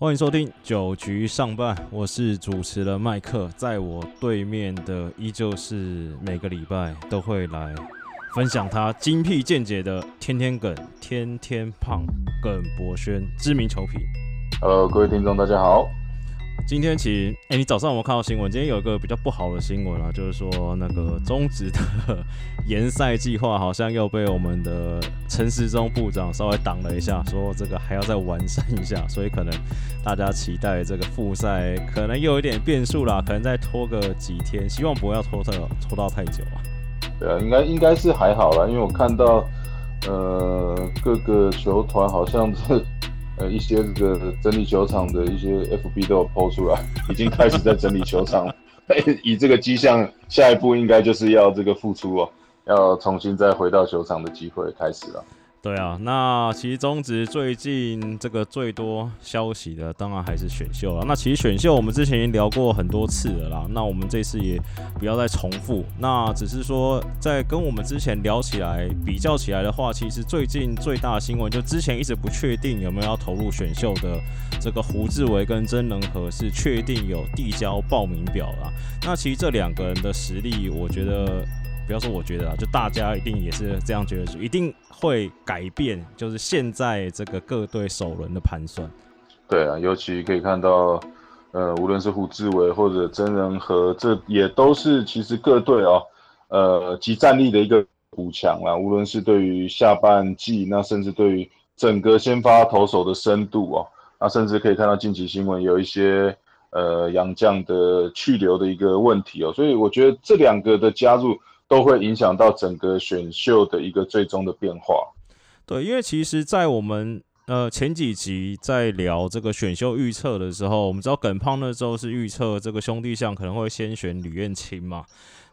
欢迎收听九局上半，我是主持人麦克，在我对面的依旧是每个礼拜都会来分享他精辟见解的天天梗、天天胖耿博轩，知名球评。Hello，各位听众，大家好。今天其实，哎、你早上有没有看到新闻？今天有一个比较不好的新闻啊，就是说那个中职的 延赛计划好像又被我们的陈时中部长稍微挡了一下，说这个还要再完善一下，所以可能大家期待这个复赛可能又有点变数啦，可能再拖个几天，希望不要拖到拖到太久啊。对啊，应该应该是还好啦，因为我看到呃各个球团好像是呃一些这个整理球场的一些 FB 都有抛出来，已经开始在整理球场了。以这个迹象，下一步应该就是要这个复出哦，要重新再回到球场的机会开始了。对啊，那其实中职最近这个最多消息的，当然还是选秀了。那其实选秀我们之前已经聊过很多次了啦，那我们这次也不要再重复。那只是说，在跟我们之前聊起来比较起来的话，其实最近最大的新闻就之前一直不确定有没有要投入选秀的这个胡志伟跟曾仁和是确定有递交报名表了。那其实这两个人的实力，我觉得。不要说我觉得啊，就大家一定也是这样觉得，一定会改变，就是现在这个各队首轮的盘算。对啊，尤其可以看到，呃，无论是胡志伟或者曾仁和，这也都是其实各队哦，呃，集战力的一个补强啦。无论是对于下半季，那甚至对于整个先发投手的深度哦，那甚至可以看到近期新闻有一些呃洋将的去留的一个问题哦，所以我觉得这两个的加入都会影响到整个选秀的一个最终的变化。对，因为其实，在我们呃前几集在聊这个选秀预测的时候，我们知道耿胖那时候是预测这个兄弟象可能会先选吕彦青嘛。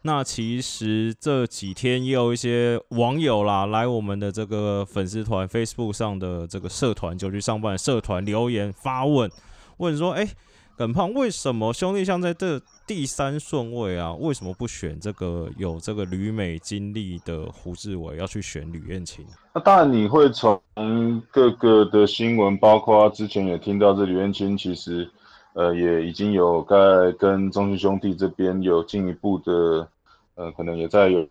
那其实这几天也有一些网友啦，来我们的这个粉丝团 Facebook 上的这个社团就去上班社团留言发问，问说：“哎、耿胖为什么兄弟像在这第三顺位啊？为什么不选这个有这个旅美经历的胡志伟，要去选吕彦青？”那当然，你会从各个的新闻，包括之前也听到这吕彦青，其实呃也已经有在跟中信兄弟这边有进一步的，呃可能也在有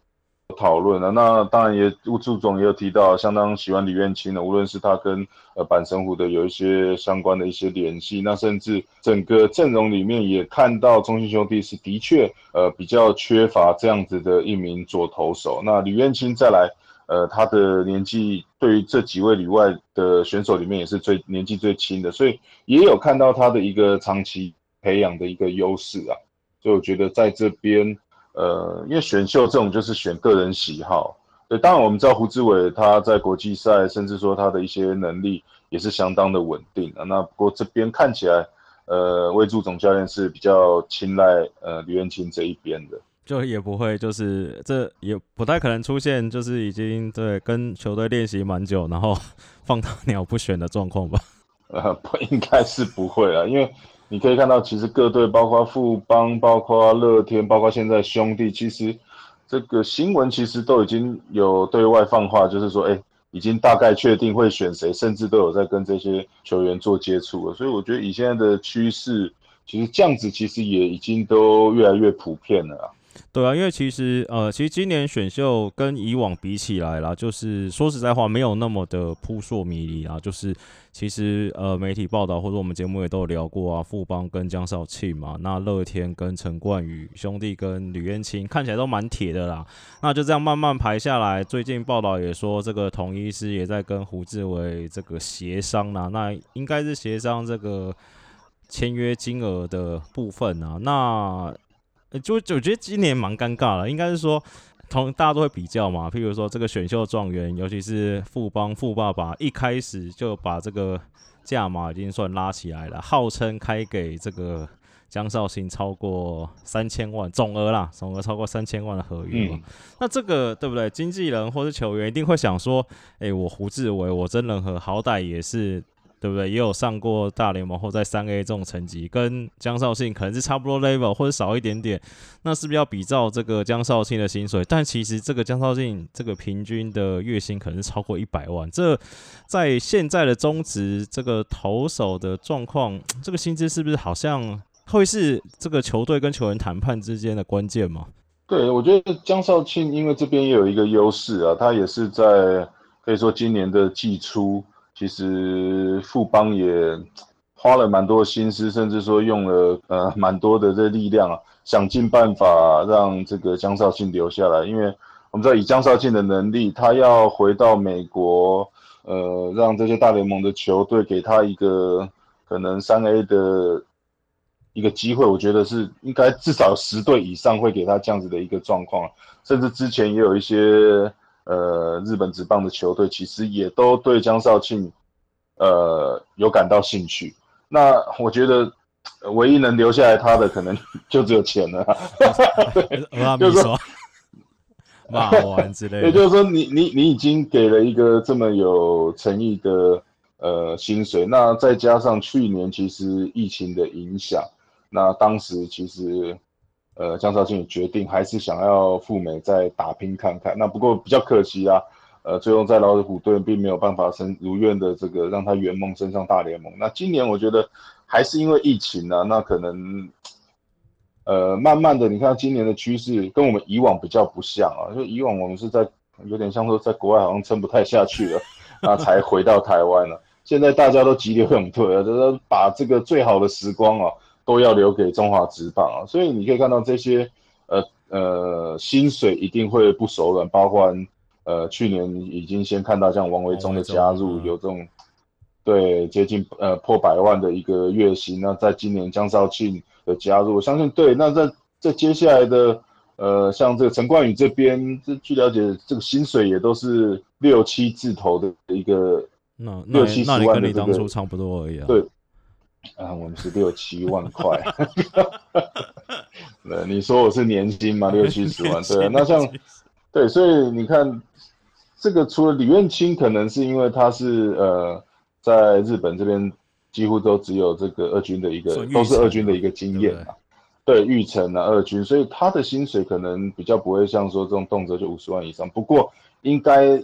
讨论了。那当然也祝总也有提到，相当喜欢李彦青的，无论是他跟呃板神虎的有一些相关的一些联系，那甚至整个阵容里面也看到中信兄弟是的确呃比较缺乏这样子的一名左投手。那李彦青再来。呃，他的年纪对于这几位里外的选手里面也是最年纪最轻的，所以也有看到他的一个长期培养的一个优势啊。所以我觉得在这边，呃，因为选秀这种就是选个人喜好。对，当然我们知道胡志伟他在国际赛，甚至说他的一些能力也是相当的稳定啊。那不过这边看起来，呃，魏助总教练是比较青睐呃吕彦青这一边的。就也不会，就是这也不太可能出现，就是已经对跟球队练习蛮久，然后 放到鸟不选的状况吧。呃，不应该是不会啊，因为你可以看到，其实各队包括富邦、包括乐天、包括现在兄弟，其实这个新闻其实都已经有对外放话，就是说，哎，已经大概确定会选谁，甚至都有在跟这些球员做接触了。所以我觉得以现在的趋势，其实这样子其实也已经都越来越普遍了。对啊，因为其实呃，其实今年选秀跟以往比起来啦，就是说实在话，没有那么的扑朔迷离啊。就是其实呃，媒体报道或者我们节目也都有聊过啊，富邦跟江少庆嘛，那乐天跟陈冠宇兄弟跟吕彦青看起来都蛮铁的啦。那就这样慢慢排下来，最近报道也说这个统一师也在跟胡志伟这个协商啦，那应该是协商这个签约金额的部分啊，那。就就我觉得今年蛮尴尬了，应该是说同大家都会比较嘛。譬如说这个选秀状元，尤其是富邦富爸爸，一开始就把这个价码已经算拉起来了，号称开给这个江绍兴超过三千万总额啦，总额超过三千万的合约嘛。嗯那这个对不对？经纪人或是球员一定会想说，哎、我胡志伟，我真人和好歹也是。对不对？也有上过大联盟或在三 A 这种成绩，跟江少庆可能是差不多 level 或者少一点点。那是不是要比照这个江少庆的薪水？但其实这个江少庆这个平均的月薪可能是超过一百万。这在现在的中职这个投手的状况，这个薪资是不是好像会是这个球队跟球员谈判之间的关键吗？对，我觉得江少庆因为这边也有一个优势啊，他也是在可以说今年的季初，其实富邦也花了蛮多心思，甚至说用了呃 蛮多的这力量啊，想尽办法让这个江少庆留下来。因为我们知道以江少庆的能力，他要回到美国，呃，让这些大联盟的球队给他一个可能三 A 的。一个机会，我觉得是应该至少十队以上会给他这样子的一个状况，甚至之前也有一些呃日本职棒的球队，其实也都对江少庆呃有感到兴趣。那我觉得唯一能留下来他的，可能 就只有钱了。就是说 骂完之类的，也就是说，你你你已经给了一个这么有诚意的呃薪水，那再加上去年其实疫情的影响。那当时其实，呃，江少庆也决定还是想要赴美再打拼看看。那不过比较可惜啊，呃，最后在老虎队并没有办法升如愿的这个让他圆梦升上大联盟。那今年我觉得还是因为疫情啊，那可能，呃，慢慢的，你看今年的趋势跟我们以往比较不像啊，就以往我们是在有点像说在国外好像撑不太下去了，那才回到台湾了。现在大家都急流勇退啊，就是把这个最好的时光啊。都要留给中华职棒啊，所以你可以看到这些呃呃薪水一定会不手软，包括呃去年已经先看到像王维忠的加入，有这种对接近呃破百万的一个月薪，那在今年江少庆的加入，我相信对，那在在接下来的呃像这个陈冠宇这边，这据了解这个薪水也都是六七字头的一个，那六七十万的当初差不多而已啊，对。啊，我们是六七万块，对，你说我是年薪吗？六七十万，对，那像，对，所以你看，这个除了李愿清，可能是因为他是呃，在日本这边几乎都只有这个二军的一个，都是二军的一个经验啊，对，玉成啊，二军，所以他的薪水可能比较不会像说这种动辄就五十万以上，不过应该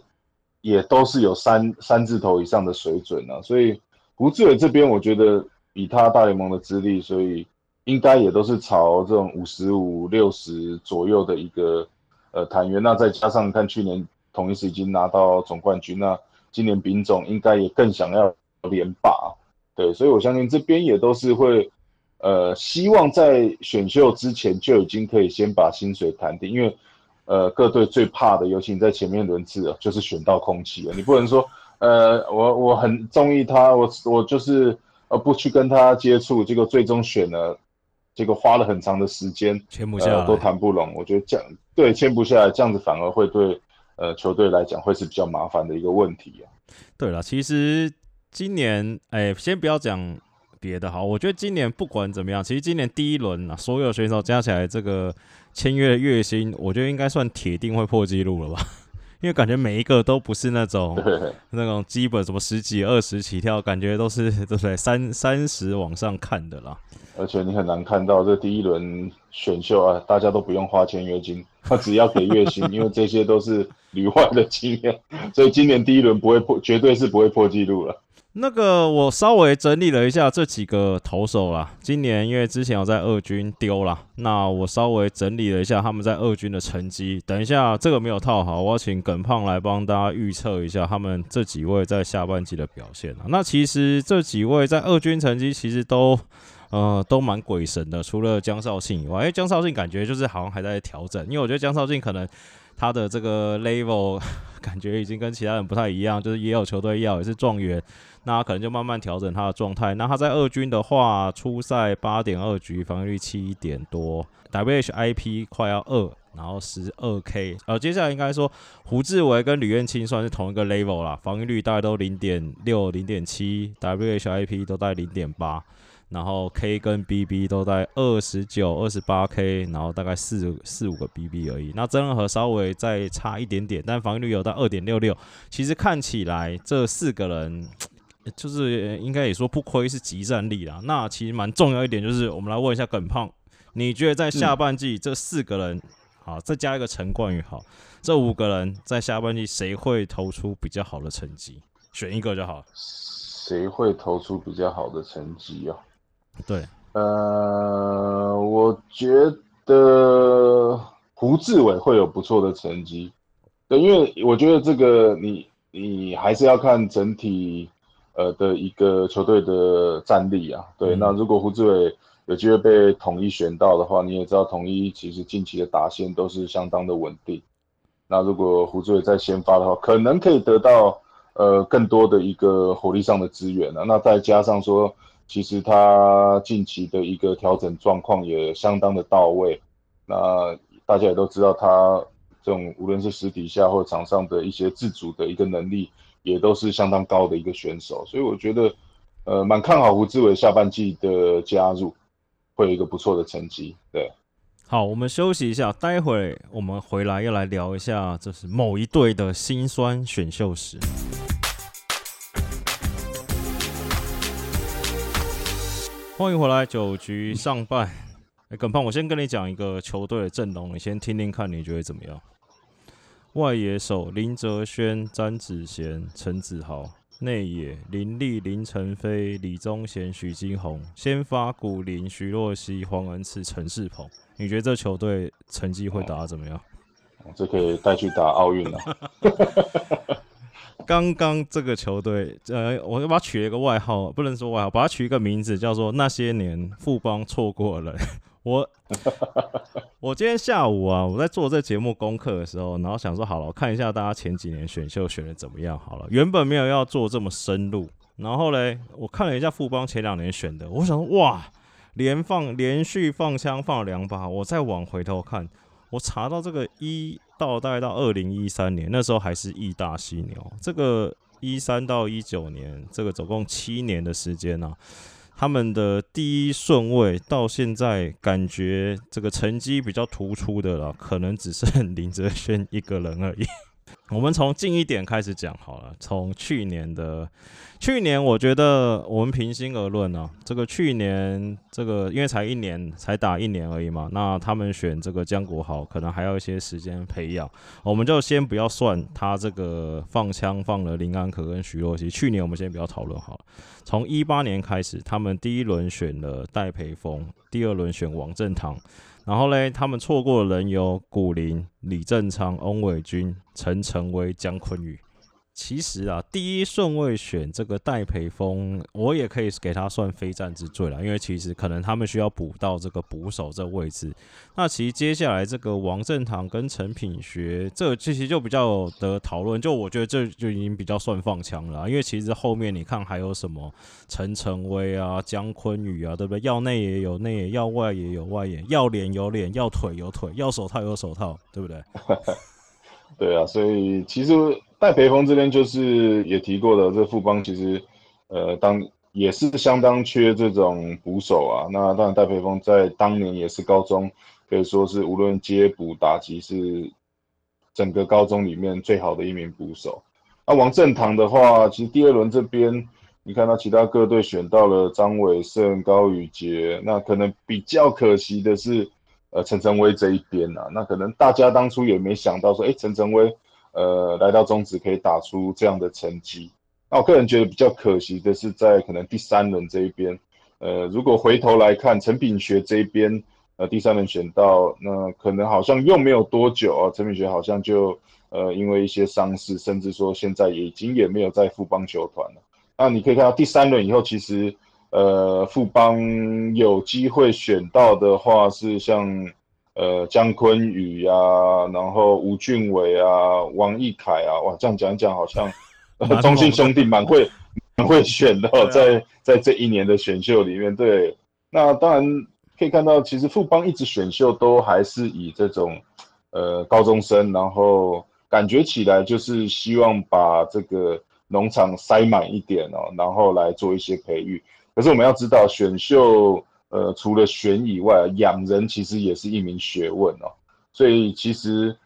也都是有三三字头以上的水准啊，所以胡志伟这边我觉得。以他大联盟的资历，所以应该也都是朝这种五十五六十左右的一个呃谈约。那再加上看去年同一时已经拿到总冠军，那今年丙总应该也更想要连霸，对，所以我相信这边也都是会呃希望在选秀之前就已经可以先把薪水谈定，因为呃各队最怕的，尤其你在前面轮次啊，就是选到空气了。你不能说呃我我很中意他，我我就是。而不去跟他接触，结果最终选了，结果花了很长的时间，签不下来，都谈不拢。我觉得这样对签不下来，这样子反而会对呃球队来讲会是比较麻烦的一个问题啊。对了，其实今年哎，先不要讲别的哈，我觉得今年不管怎么样，其实今年第一轮啊，所有选手加起来这个签约的月薪，我觉得应该算铁定会破纪录了吧。因为感觉每一个都不是那种 那种基本什么十几二十起跳，感觉都是 对不对？三三十往上看的啦。而且你很难看到这第一轮选秀啊，大家都不用花签约金，他只要给月薪，因为这些都是旅外的经验，所以今年第一轮不会破，绝对是不会破纪录了。那个我稍微整理了一下这几个投手啦，今年因为之前有在二军丢了，那我稍微整理了一下他们在二军的成绩。等一下这个没有套好，我要请耿胖来帮大家预测一下他们这几位在下半季的表现啊。那其实这几位在二军成绩其实都呃都蛮鬼神的，除了江少庆以外，因为江少庆感觉就是好像还在调整，因为我觉得江少庆可能。他的这个 level 感觉已经跟其他人不太一样，就是也有球队要，也是状元，那可能就慢慢调整他的状态。那他在二军的话，初赛八点二局，防御率七点多，WHIP 快要二，然后十二 K。呃，接下来应该说胡志伟跟吕彦清算是同一个 level 啦，防御率大概都零点六、零点七，WHIP 都在零点八。然后 K 跟 BB 都在二十九、二十八 K，然后大概四四五个 BB 而已。那真人和稍微再差一点点，但防御率有到二点六六。其实看起来这四个人 就是应该也说不亏是集战力啦。那其实蛮重要一点就是，我们来问一下耿胖，你觉得在下半季这四个人，好再加一个陈冠宇，好，这五个人在下半季谁会投出比较好的成绩？选一个就好。谁会投出比较好的成绩啊？对，呃，我觉得胡志伟会有不错的成绩。对，因为我觉得这个你你还是要看整体呃的一个球队的战力啊。对，那如果胡志伟有机会被统一选到的话，你也知道统一其实近期的打线都是相当的稳定。那如果胡志伟在先发的话，可能可以得到。呃，更多的一个火力上的资源了，那再加上说，其实他近期的一个调整状况也相当的到位。那大家也都知道，他这种无论是私底下或场上的一些自主的一个能力，也都是相当高的一个选手。所以我觉得，呃，蛮看好胡志伟下半季的加入，会有一个不错的成绩。对，好，我们休息一下，待会我们回来要来聊一下，就是某一队的辛酸选秀史。欢迎回来，九局上半。哎，耿胖，我先跟你讲一个球队的阵容，你先听听看，你觉得怎么样？外野手林哲轩、詹子贤、陈子豪；内野林立、林晨飞、李宗贤、许金宏；先发古林、徐若曦、黄恩赐、陈世鹏。你觉得这球队成绩会打怎么样？这可以带去打奥运了。刚刚这个球队，呃，我把它取了一个外号，不能说外号，把它取一个名字，叫做那些年富邦错过了。我 我今天下午啊，我在做这节目功课的时候，然后想说，好了，我看一下大家前几年选秀选的怎么样。好了，原本没有要做这么深入，然后嘞，我看了一下富邦前两年选的，我想说，哇，连放连续放枪放了两把，我再往回头看，我查到这个一。到大概到二零一三年，那时候还是义大犀牛。这个一三到一九年，这个总共七年的时间呢，他们的第一顺位到现在感觉这个成绩比较突出的了，可能只剩 林哲轩一个人而已。我们从近一点开始讲好了，从去年的。去年我觉得我们平心而论呢，这个去年这个因为才一年，才打一年而已嘛，那他们选这个江国豪可能还要一些时间培养，我们就先不要算他这个放枪放了林安可跟徐若曦。去年我们先不要讨论好了，从一八年开始，他们第一轮选了戴培峰，第二轮选王振堂，然后嘞，他们错过的人有古林、李正昌、翁伟军、陈晨威、姜坤宇。其实啊，第一顺位选这个戴培峰，我也可以给他算非战之罪了，因为其实可能他们需要补到这个捕手这位置。那其实接下来这个王正堂跟陈品学，这其实就比较的讨论，就我觉得这就已经比较算放枪了，因为其实后面你看还有什么陈晨威啊、姜坤宇啊，对不对？要内也有内，要外也有外野，要脸有脸，要腿有腿，要手套有手套，对不对？对啊，所以其实。戴培峰这边就是也提过的，这富邦其实，呃，当也是相当缺这种捕手啊。那当然，戴培峰在当年也是高中可以说是无论接捕打击是整个高中里面最好的一名捕手。那王正堂的话，其实第二轮这边你看到其他各队选到了张伟胜、高宇杰，那可能比较可惜的是，呃，陈晨威这一边啊，那可能大家当初也没想到说，哎，陈晨威。呃，来到中职可以打出这样的成绩，那我个人觉得比较可惜的是，在可能第三轮这一边，呃，如果回头来看陈品学这一边，呃，第三轮选到，那可能好像又没有多久啊，陈品学好像就呃因为一些伤势，甚至说现在已经也没有在富邦球团了。那你可以看到第三轮以后，其实呃富邦有机会选到的话，是像。呃，姜昆宇呀，然后吴俊伟啊，王义凯啊，哇，这样讲讲好像 中信兄弟蛮会 蛮会选的，在在这一年的选秀里面，对，那当然可以看到，其实富邦一直选秀都还是以这种呃高中生，然后感觉起来就是希望把这个农场塞满一点哦，然后来做一些培育。可是我们要知道选秀。呃，除了选以外，养人其实也是一名学问哦。所以其实，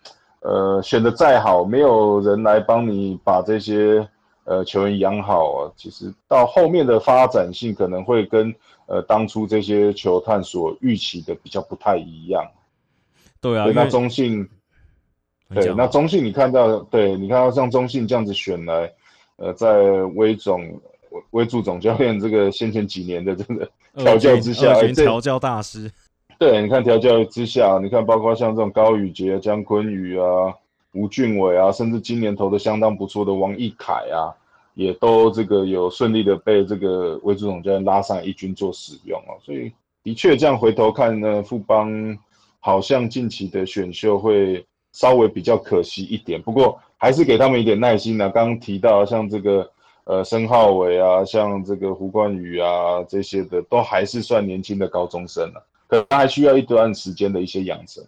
呃，选的再好，没有人来帮你把这些呃球员养好啊，其实到后面的发展性可能会跟呃当初这些球探所预期的比较不太一样。对啊，那中信，对，那中信你看到，对你看到像中信这样子选来，呃，在威总威助总教练这个先前几年的这个调教之下，调教大师。对，你看调教之下，你看包括像这种高宇杰、姜坤宇啊、吴俊伟啊，甚至今年投的相当不错的王义凯啊，也都这个有顺利的被这个魏助总教练拉上一军做使用啊。所以的确这样回头看呢，富邦。好像近期的选秀会稍微比较可惜一点，不过还是给他们一点耐心呢。刚刚提到像这个呃申浩伟啊，像这个胡冠宇啊这些的，都还是算年轻的高中生了，可能还需要一段时间的一些养成。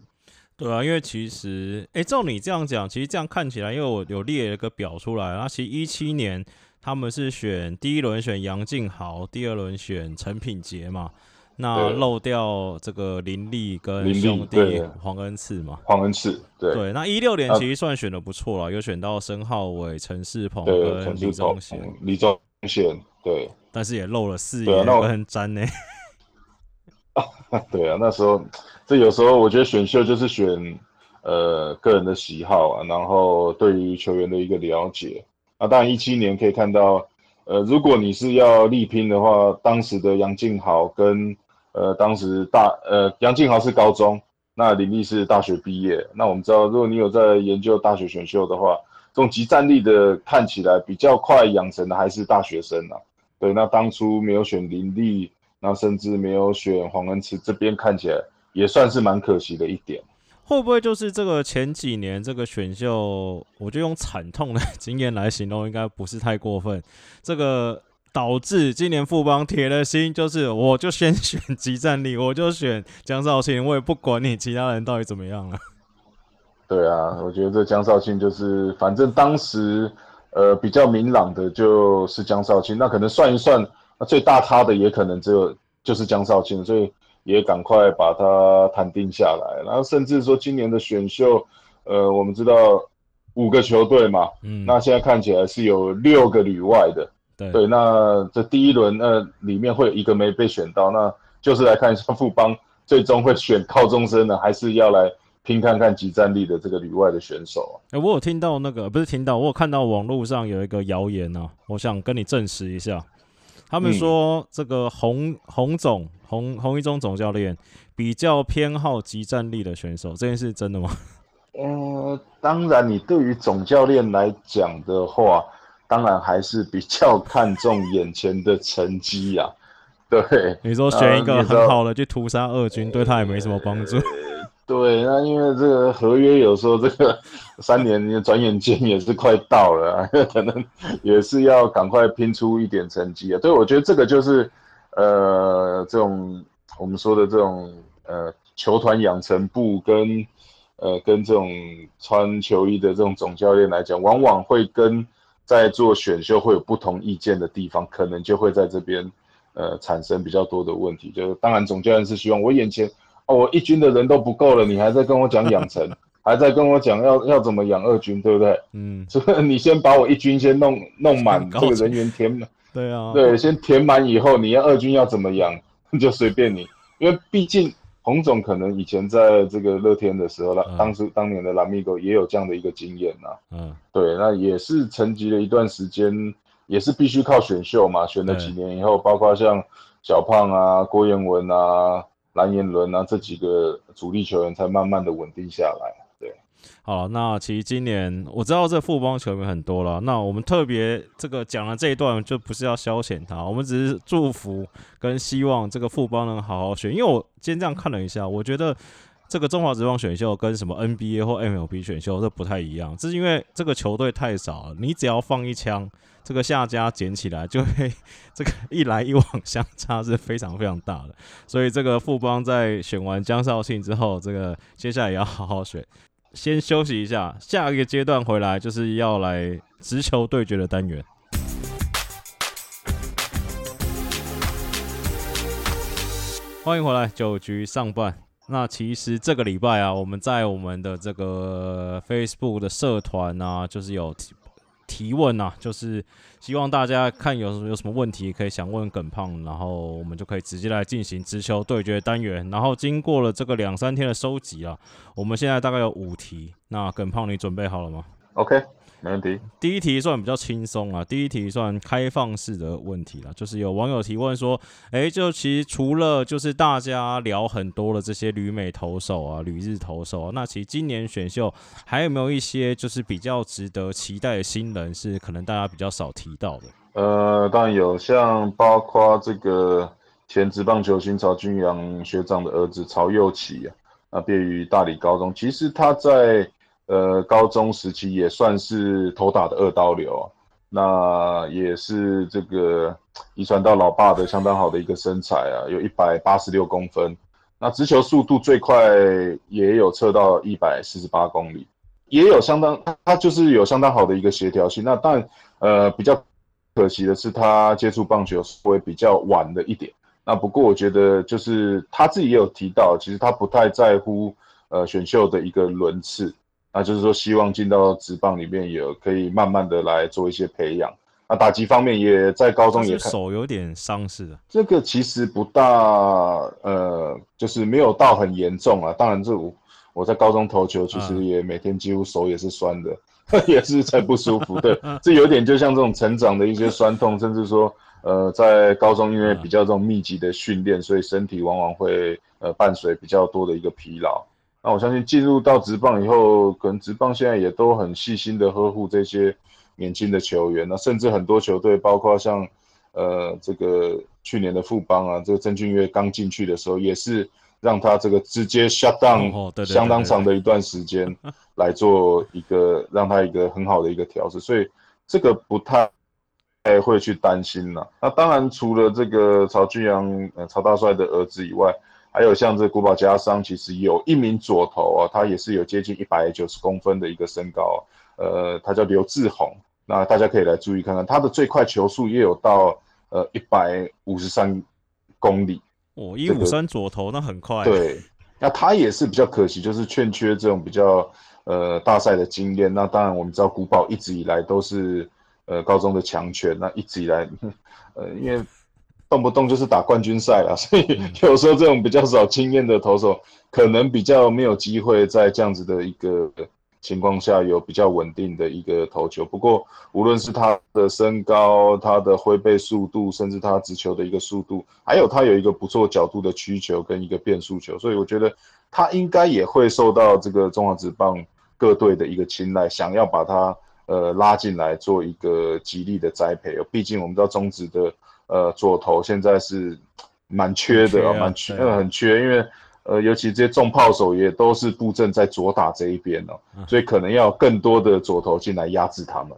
对啊，因为其实哎，照你这样讲，其实这样看起来，因为我有列了个表出来，那其实一七年他们是选第一轮选杨静豪，第二轮选陈品杰嘛。那漏掉这个林立跟兄弟黄恩赐嘛？黄恩赐，对对。那一六年其实算选的不错了，有选到申浩伟、陈世鹏跟李宗贤。李宗贤，对。但是也漏了四爷跟詹呢。对啊，那时候这有时候我觉得选秀就是选呃个人的喜好啊，然后对于球员的一个了解。那当然一七年可以看到，呃，如果你是要力拼的话，当时的杨敬豪跟呃，当时大呃杨静豪是高中，那林立是大学毕业。那我们知道，如果你有在研究大学选秀的话，这种集战力的看起来比较快养成的还是大学生啊。对，那当初没有选林立，那甚至没有选黄恩慈，这边看起来也算是蛮可惜的一点。会不会就是这个前几年这个选秀，我就用惨痛的经验来形容，应该不是太过分。这个。导致今年富邦铁了心，就是我就先选集战力，我就选江少庆，我也不管你其他人到底怎么样了。对啊，我觉得这江少庆就是，反正当时呃比较明朗的就是江少庆，那可能算一算，那最大咖的也可能只有就是江少庆，所以也赶快把他谈定下来。然后甚至说今年的选秀，呃，我们知道五个球队嘛，嗯，那现在看起来是有六个旅外的。对，那这第一轮那里面会有一个没被选到，那就是来看一下富邦最终会选高中生呢，还是要来拼看看集战力的这个旅外的选手啊？我有听到那个不是听到，我有看到网络上有一个谣言啊，我想跟你证实一下，他们说这个洪洪总洪洪一中总教练比较偏好集战力的选手，这件事真的吗？呃，当然，你对于总教练来讲的话。当然还是比较看重眼前的成绩呀，对。你说选一个很好的去屠杀二军，对他也没什么帮助。对，那因为这个合约有时候这个三年转眼间也是快到了，可能也是要赶快拼出一点成绩啊。对，我觉得这个就是呃，这种我们说的这种呃球团养成部跟呃跟这种穿球衣的这种总教练来讲，往往会跟。在做选秀会有不同意见的地方，可能就会在这边，呃，产生比较多的问题。就是当然，总教练是希望我眼前哦，我一军的人都不够了，你还在跟我讲养成，还在跟我讲要要怎么养二军，对不对？嗯，所以你先把我一军先弄弄满，这个人员填满。对啊，对，先填满以后，你要二军要怎么养，就随便你，因为毕竟。洪总可能以前在这个乐天的时候，那当时当年的蓝米狗也有这样的一个经验呐。嗯，对，那也是沉寂了一段时间，也是必须靠选秀嘛。选了几年以后，包括像小胖啊、郭彦文啊、蓝彦伦啊这几个主力球员，才慢慢的稳定下来。好，那其实今年我知道这富邦球迷很多了。那我们特别这个讲了这一段，就不是要消遣他，我们只是祝福跟希望这个富邦能好好选。因为我今天这样看了一下，我觉得这个中华职棒选秀跟什么 NBA 或 MLB 选秀这不太一样，这是因为这个球队太少了，你只要放一枪，这个下家捡起来就会 这个一来一往相差是非常非常大的。所以这个富邦在选完江少庆之后，这个接下来也要好好选。先休息一下，下一个阶段回来就是要来直球对决的单元。欢迎回来九局上半。那其实这个礼拜啊，我们在我们的这个 Facebook 的社团啊，就是有提问啊，就是希望大家看有什有什么问题可以想问耿胖，然后我们就可以直接来进行直球对决单元。然后经过了这个两三天的收集啊，我们现在大概有五题。那耿胖，你准备好了吗？OK。没问题。第一题算比较轻松啊，第一题算开放式的问题了，就是有网友提问说，哎，就其实除了就是大家聊很多的这些旅美投手啊、旅日投手啊，那其实今年选秀还有没有一些就是比较值得期待的新人，是可能大家比较少提到的？呃，当然有，像包括这个前职棒球星曹君阳学长的儿子曹佑启啊，啊，毕业于大理高中，其实他在。呃，高中时期也算是头打的二刀流，那也是这个遗传到老爸的相当好的一个身材啊，有一百八十六公分，那直球速度最快也有测到一百四十八公里，也有相当，他就是有相当好的一个协调性。那但，呃，比较可惜的是他接触棒球会比较晚的一点。那不过我觉得就是他自己也有提到，其实他不太在乎呃选秀的一个轮次。那就是说，希望进到职棒里面也可以慢慢的来做一些培养。那打击方面也在高中也手有点伤势的，这个其实不大，呃，就是没有到很严重啊。当然，这我我在高中投球，其实也每天几乎手也是酸的，也是在不舒服。的，这有点就像这种成长的一些酸痛，甚至说，呃，在高中因为比较这种密集的训练，所以身体往往会呃伴随比较多的一个疲劳。那我相信进入到职棒以后，可能职棒现在也都很细心的呵护这些年轻的球员。那甚至很多球队，包括像呃这个去年的富邦啊，这个曾俊岳刚进去的时候，也是让他这个直接 shut down 相当长的一段时间 来做一个让他一个很好的一个调试，所以这个不太会去担心了。那当然除了这个曹俊阳呃曹大帅的儿子以外。还有像这古堡加商，其实有一名左投啊，他也是有接近一百九十公分的一个身高，呃，他叫刘志宏，那大家可以来注意看看，他的最快球速也有到呃一百五十三公里哦，一五三左投那很快。对，那他也是比较可惜，就是欠缺这种比较呃大赛的经验。那当然我们知道古堡一直以来都是呃高中的强权，那一直以来 呃因为。动不动就是打冠军赛了，所以有时候这种比较少经验的投手，可能比较没有机会在这样子的一个情况下有比较稳定的一个投球。不过，无论是他的身高、他的挥背速度，甚至他直球的一个速度，还有他有一个不错角度的曲球跟一个变速球，所以我觉得他应该也会受到这个中华职棒各队的一个青睐，想要把他呃拉进来做一个极力的栽培。毕竟我们知道中职的。呃，左投现在是蛮缺的啊，蛮缺，很缺，因为呃，尤其这些重炮手也都是布阵在左打这一边哦，所以可能要更多的左投进来压制他们。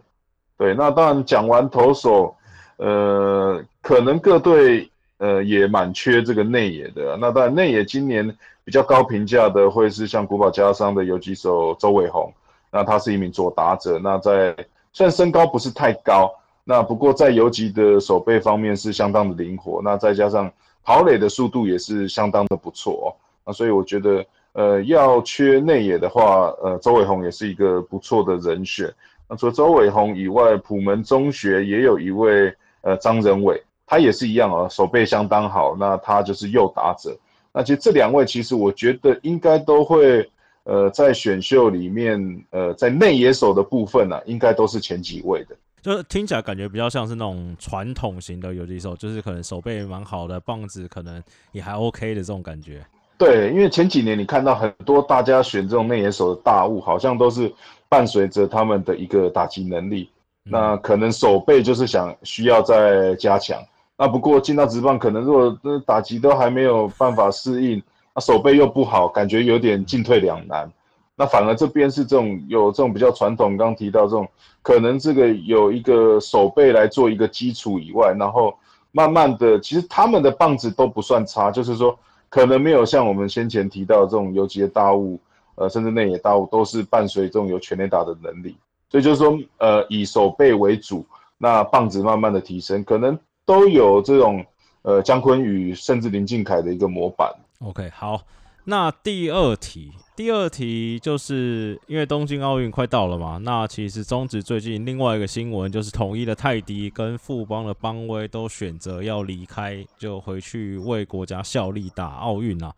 对，那当然讲完投手，呃，可能各队呃也蛮缺这个内野的。那当然内野今年比较高评价的会是像古堡加商的游击手周伟宏，那他是一名左打者，那在虽然身高不是太高。那不过在游击的手背方面是相当的灵活，那再加上跑垒的速度也是相当的不错哦。那所以我觉得，呃，要缺内野的话，呃，周伟宏也是一个不错的人选。那除了周伟宏以外，普门中学也有一位呃张仁伟，他也是一样哦，手背相当好。那他就是右打者。那其实这两位其实我觉得应该都会呃在选秀里面呃在内野手的部分呢，应该都是前几位的。就是听起来感觉比较像是那种传统型的游击手，就是可能手背蛮好的，棒子可能也还 OK 的这种感觉。对，因为前几年你看到很多大家选这种内野手的大物，好像都是伴随着他们的一个打击能力，那可能手背就是想需要再加强。那不过进到职棒，可能如果打击都还没有办法适应，那手背又不好，感觉有点进退两难。那反而这边是这种有这种比较传统，刚刚提到这种可能这个有一个手背来做一个基础以外，然后慢慢的，其实他们的棒子都不算差，就是说可能没有像我们先前提到这种游击的大物，呃，甚至内野大物都是伴随这种有全垒打的能力，所以就是说，呃，以手背为主，那棒子慢慢的提升，可能都有这种呃姜昆宇甚至林敬凯的一个模板。OK，好。那第二题，第二题就是因为东京奥运快到了嘛，那其实中职最近另外一个新闻就是统一的泰迪跟富邦的邦威都选择要离开，就回去为国家效力打奥运啊。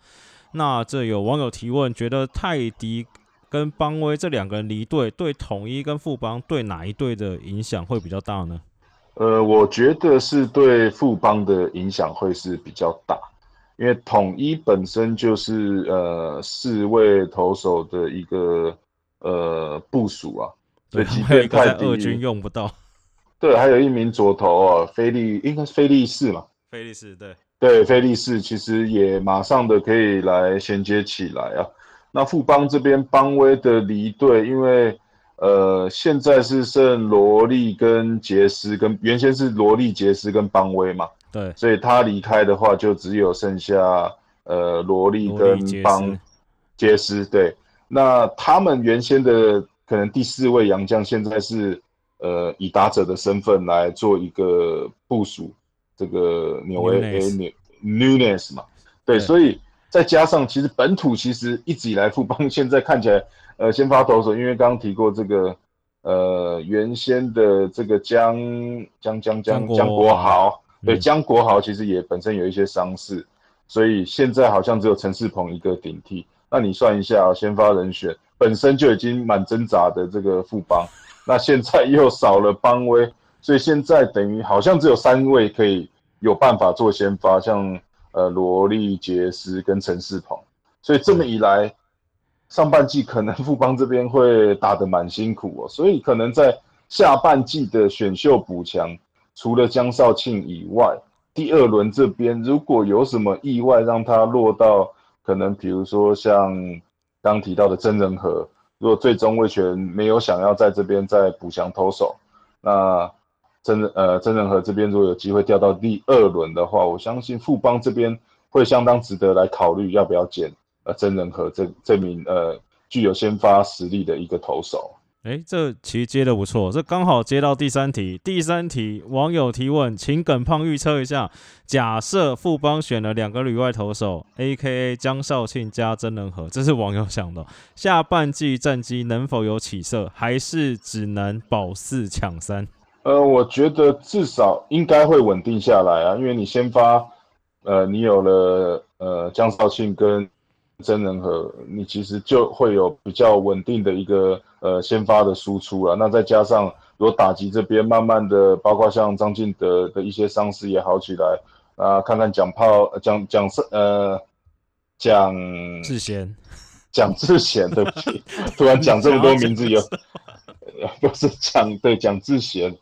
那这有网友提问，觉得泰迪跟邦威这两个人离队，对统一跟富邦对哪一队的影响会比较大呢？呃，我觉得是对富邦的影响会是比较大。因为统一本身就是呃四位投手的一个呃部署啊，所以即便在二军用不到，对，还有一名左投啊，菲利应该是菲利士嘛，菲利士对对，菲利士其实也马上的可以来衔接起来啊。那富邦这边邦威的离队，因为呃现在是剩罗莉跟杰斯，跟原先是罗莉杰斯跟邦威嘛。对，所以他离开的话，就只有剩下呃罗莉跟邦杰斯。对，那他们原先的可能第四位杨将，现在是呃以打者的身份来做一个部署，这个纽维诶纽 newness 嘛。对，所以再加上其实本土其实一直以来富邦现在看起来呃先发投手，因为刚刚提过这个呃原先的这个江江江江江国豪。对江国豪其实也本身有一些伤势，所以现在好像只有陈世鹏一个顶替。那你算一下，先发人选本身就已经蛮挣扎的这个副帮，那现在又少了邦威，所以现在等于好像只有三位可以有办法做先发，像呃罗莉杰斯跟陈世鹏。所以这么一来，上半季可能富邦这边会打得蛮辛苦哦，所以可能在下半季的选秀补强。除了江少庆以外，第二轮这边如果有什么意外让他落到可能，比如说像刚提到的真人和，如果最终魏权没有想要在这边再补强投手，那真呃真人和这边如果有机会掉到第二轮的话，我相信富邦这边会相当值得来考虑要不要捡呃真人和这这名呃具有先发实力的一个投手。哎，这其实接的不错，这刚好接到第三题。第三题网友提问，请耿胖预测一下，假设富邦选了两个旅外投手，A.K.A 江少庆加曾仁和，这是网友想的，下半季战绩能否有起色，还是只能保四抢三？呃，我觉得至少应该会稳定下来啊，因为你先发，呃，你有了呃江少庆跟。真人和你其实就会有比较稳定的一个呃先发的输出了，那再加上如果打击这边慢慢的，包括像张进德的一些伤势也好起来啊，看看蒋炮蒋蒋胜呃蒋志贤。蒋志贤对不起，突然讲这么多名字有 不是蒋对蒋志贤。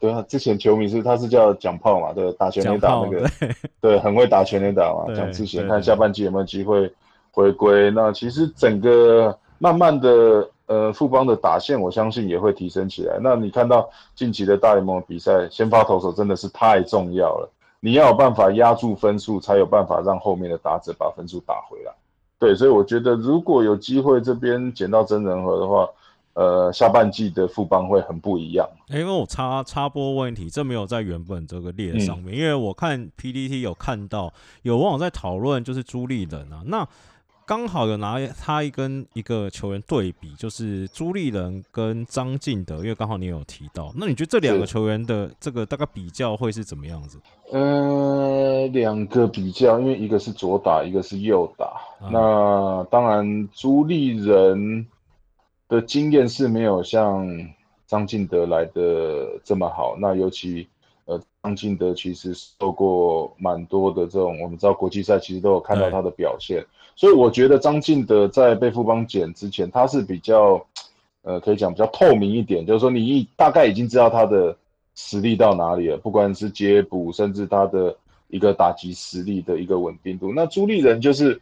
对啊，之前球迷是他是叫蒋炮嘛，对，打全垒打那个，对，很会打全垒打嘛。蒋志贤看下半季有没有机会回归？那其实整个慢慢的，呃，富邦的打线，我相信也会提升起来。那你看到近期的大联盟比赛，先发投手真的是太重要了，你要有办法压住分数，才有办法让后面的打者把分数打回来。对，所以我觉得如果有机会这边捡到真人和的话。呃，下半季的副帮会很不一样。因为我插插播问题，这没有在原本这个列上面。因为我看 PPT 有看到有网友在讨论，就是朱立人啊，那刚好有拿他跟一个球员对比，就是朱立人跟张敬德，因为刚好你有提到，那你觉得这两个球员的这个大概比较会是怎么样子？呃，两个比较，因为一个是左打，一个是右打。那当然，朱立人。的经验是没有像张敬德来的这么好。那尤其呃，张敬德其实受过蛮多的这种，我们知道国际赛其实都有看到他的表现。所以我觉得张敬德在被富邦减之前，他是比较呃，可以讲比较透明一点，就是说你大概已经知道他的实力到哪里了，不管是接捕，甚至他的一个打击实力的一个稳定度。那朱立人就是。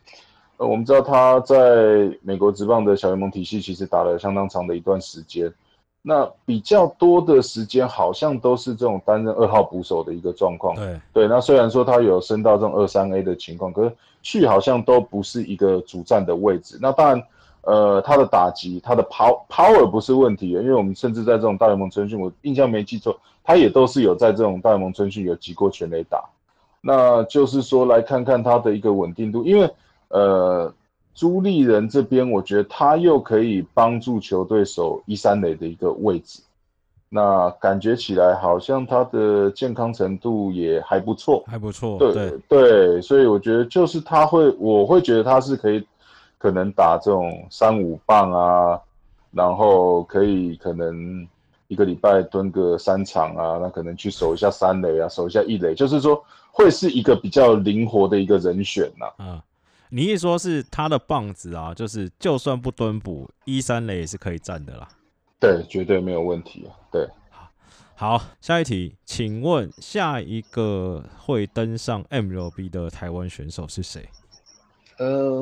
呃，我们知道他在美国职棒的小联盟体系其实打了相当长的一段时间，那比较多的时间好像都是这种担任二号捕手的一个状况。对对，那虽然说他有升到这种二三 A 的情况，可是去好像都不是一个主战的位置。那当然，呃，他的打击，他的 power power 不是问题，因为我们甚至在这种大联盟春训，我印象没记错，他也都是有在这种大联盟春训有击过全垒打。那就是说来看看他的一个稳定度，因为。呃，朱立人这边，我觉得他又可以帮助球队守一三垒的一个位置。那感觉起来好像他的健康程度也还不错，还不错。对对，所以我觉得就是他会，我会觉得他是可以，可能打这种三五棒啊，然后可以可能一个礼拜蹲个三场啊，那可能去守一下三垒啊，守一下一垒，就是说会是一个比较灵活的一个人选呐。啊，你一说是他的棒子啊，就是就算不蹲补一三垒也是可以站的啦。对，绝对没有问题啊。对，好，下一题，请问下一个会登上 MLB 的台湾选手是谁？呃，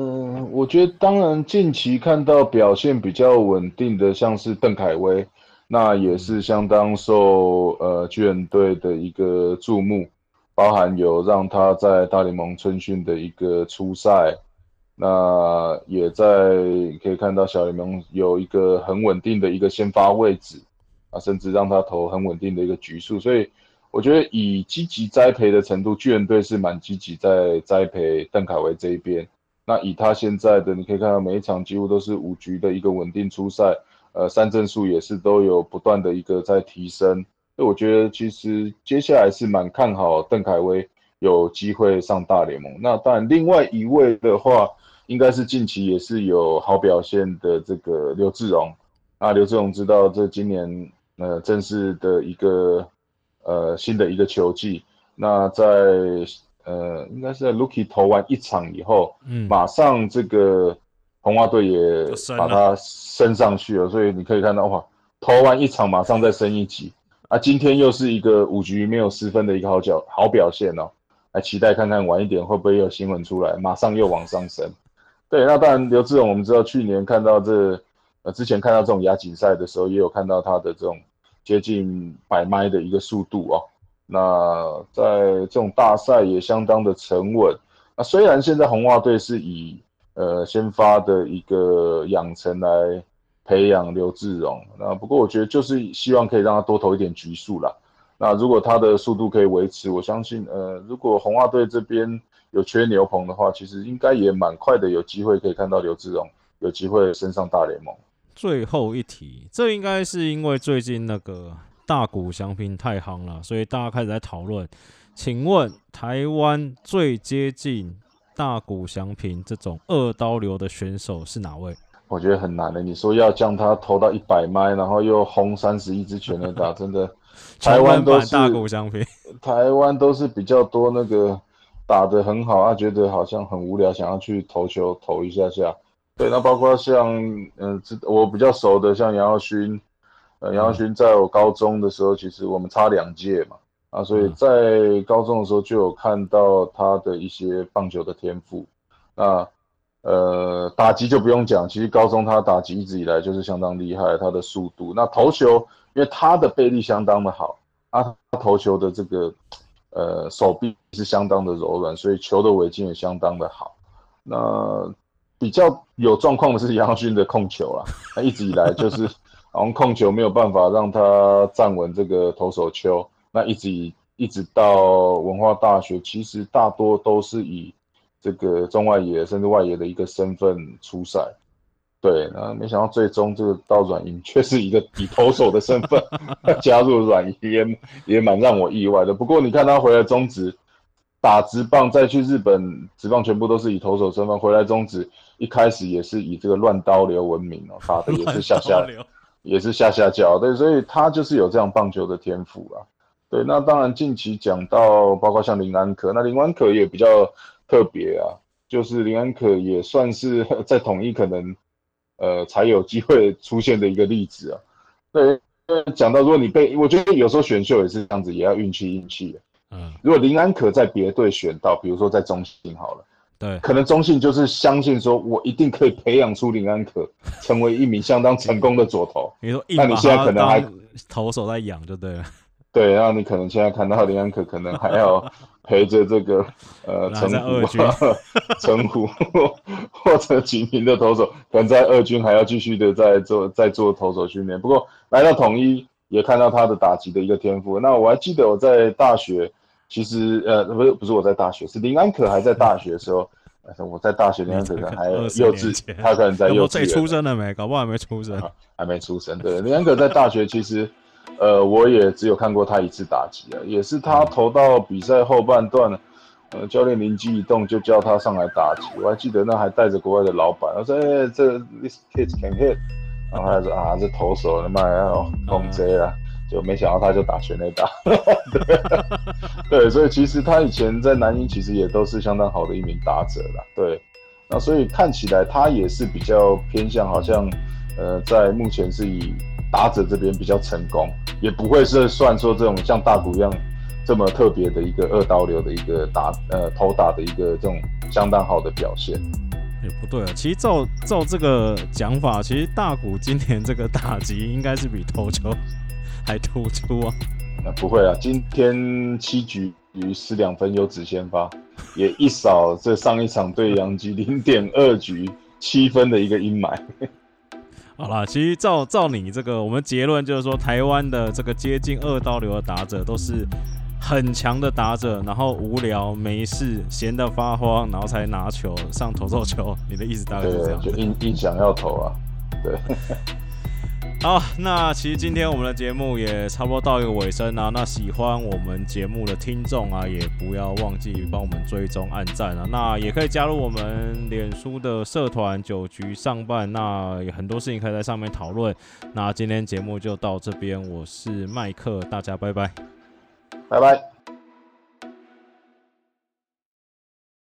我觉得当然近期看到表现比较稳定的，像是邓凯威，那也是相当受呃巨人队的一个注目，包含有让他在大联盟春训的一个初赛。那也在可以看到小联盟有一个很稳定的一个先发位置啊，甚至让他投很稳定的一个局数，所以我觉得以积极栽培的程度，巨人队是蛮积极在栽培邓凯维这一边。那以他现在的，你可以看到每一场几乎都是五局的一个稳定出赛，呃，三振数也是都有不断的一个在提升。所以我觉得其实接下来是蛮看好邓凯威有机会上大联盟。那当然另外一位的话。应该是近期也是有好表现的这个刘志荣啊，刘志荣知道这今年呃正式的一个呃新的一个球季，那在呃应该是在 Lucky 投完一场以后，嗯，马上这个红花队也把他升上去了，所以你可以看到哇，投完一场马上再升一级啊，今天又是一个五局没有失分的一个好角好表现哦，来期待看看晚一点会不会有新闻出来，马上又往上升。对，那当然，刘志荣，我们知道去年看到这，呃，之前看到这种亚锦赛的时候，也有看到他的这种接近百迈的一个速度哦。那在这种大赛也相当的沉稳。那虽然现在红袜队是以呃先发的一个养成来培养刘志荣，那不过我觉得就是希望可以让他多投一点局数啦。那如果他的速度可以维持，我相信，呃，如果红袜队这边。有缺牛棚的话，其实应该也蛮快的，有机会可以看到刘志荣有机会升上大联盟。最后一题，这应该是因为最近那个大谷翔平太夯了，所以大家开始在讨论。请问台湾最接近大谷翔平这种二刀流的选手是哪位？我觉得很难的。你说要将他投到一百迈，然后又轰三十一支全垒打，真的台湾都是大谷翔平，台湾都是比较多那个。打得很好，啊觉得好像很无聊，想要去投球投一下下。对，那包括像嗯，我比较熟的，像杨耀勋，呃，杨耀勋在我高中的时候，其实我们差两届嘛，啊，所以在高中的时候就有看到他的一些棒球的天赋。那呃，打击就不用讲，其实高中他打击一直以来就是相当厉害，他的速度。那投球，因为他的背力相当的好，啊，他投球的这个。呃，手臂是相当的柔软，所以球的尾劲也相当的好。那比较有状况的是杨勋的控球啊，他一直以来就是好像控球没有办法让他站稳这个投手丘。那一直以一直到文化大学，其实大多都是以这个中外野甚至外野的一个身份出赛。对，那没想到最终这个到软银却是一个以投手的身份 加入软银，也也蛮让我意外的。不过你看他回来中职打直棒，再去日本直棒，全部都是以投手身份回来中职，一开始也是以这个乱刀流闻名哦，打的也是下下也是下下脚，对，所以他就是有这样棒球的天赋啊。对，那当然近期讲到包括像林安可，那林安可也比较特别啊，就是林安可也算是 在统一可能。呃，才有机会出现的一个例子啊。对，讲到如果你被，我觉得有时候选秀也是这样子，也要运气运气的。嗯，如果林安可在别队选到，比如说在中信好了，对，可能中信就是相信说，我一定可以培养出林安可，成为一名相当成功的左投。你说，那你现在可能还投手在养就对了。对，然后你可能现在看到林安可，可能还要陪着这个呃陈虎、陈虎 或者几名的投手，可能在二军还要继续的在做在做投手训练。不过来到统一，也看到他的打击的一个天赋。那我还记得我在大学，其实呃不是不是我在大学，是林安可还在大学的时候，我在大学那可能还幼稚，他可能在幼稚园。出生了没？搞不好还没出生。还没出生。对，林安可在大学其实，呃，我也只有看过他一次打击啊，也是他投到比赛后半段，呃，教练灵机一动就叫他上来打击。我还记得那还带着国外的老板，我说：“哎，这 this kid can hit。”然后他说：“啊，这投手他妈要攻击啊！”就没想到他就打全垒打。对，所以其实他以前在南英其实也都是相当好的一名打者啦。对，那所以看起来他也是比较偏向，好像呃，在目前是以打者这边比较成功，也不会是算说这种像大谷一样这么特别的一个二刀流的一个打呃投打的一个这种相当好的表现。也不对啊，其实照照这个讲法，其实大谷今年这个打击应该是比投球还突出啊。那不会啊，今天七局于失两分有子先发，也一扫这上一场对杨基零点二局七分的一个阴霾。好啦，其实照照你这个，我们结论就是说，台湾的这个接近二刀流的打者都是。很强的打者，然后无聊没事，闲得发慌，然后才拿球上投投球。你的意思大概是这样？就硬硬想要投啊。对。好，那其实今天我们的节目也差不多到一个尾声啊。那喜欢我们节目的听众啊，也不要忘记帮我们追踪、按赞啊。那也可以加入我们脸书的社团“酒局上半”，那有很多事情可以在上面讨论。那今天节目就到这边，我是麦克，大家拜拜。拜拜。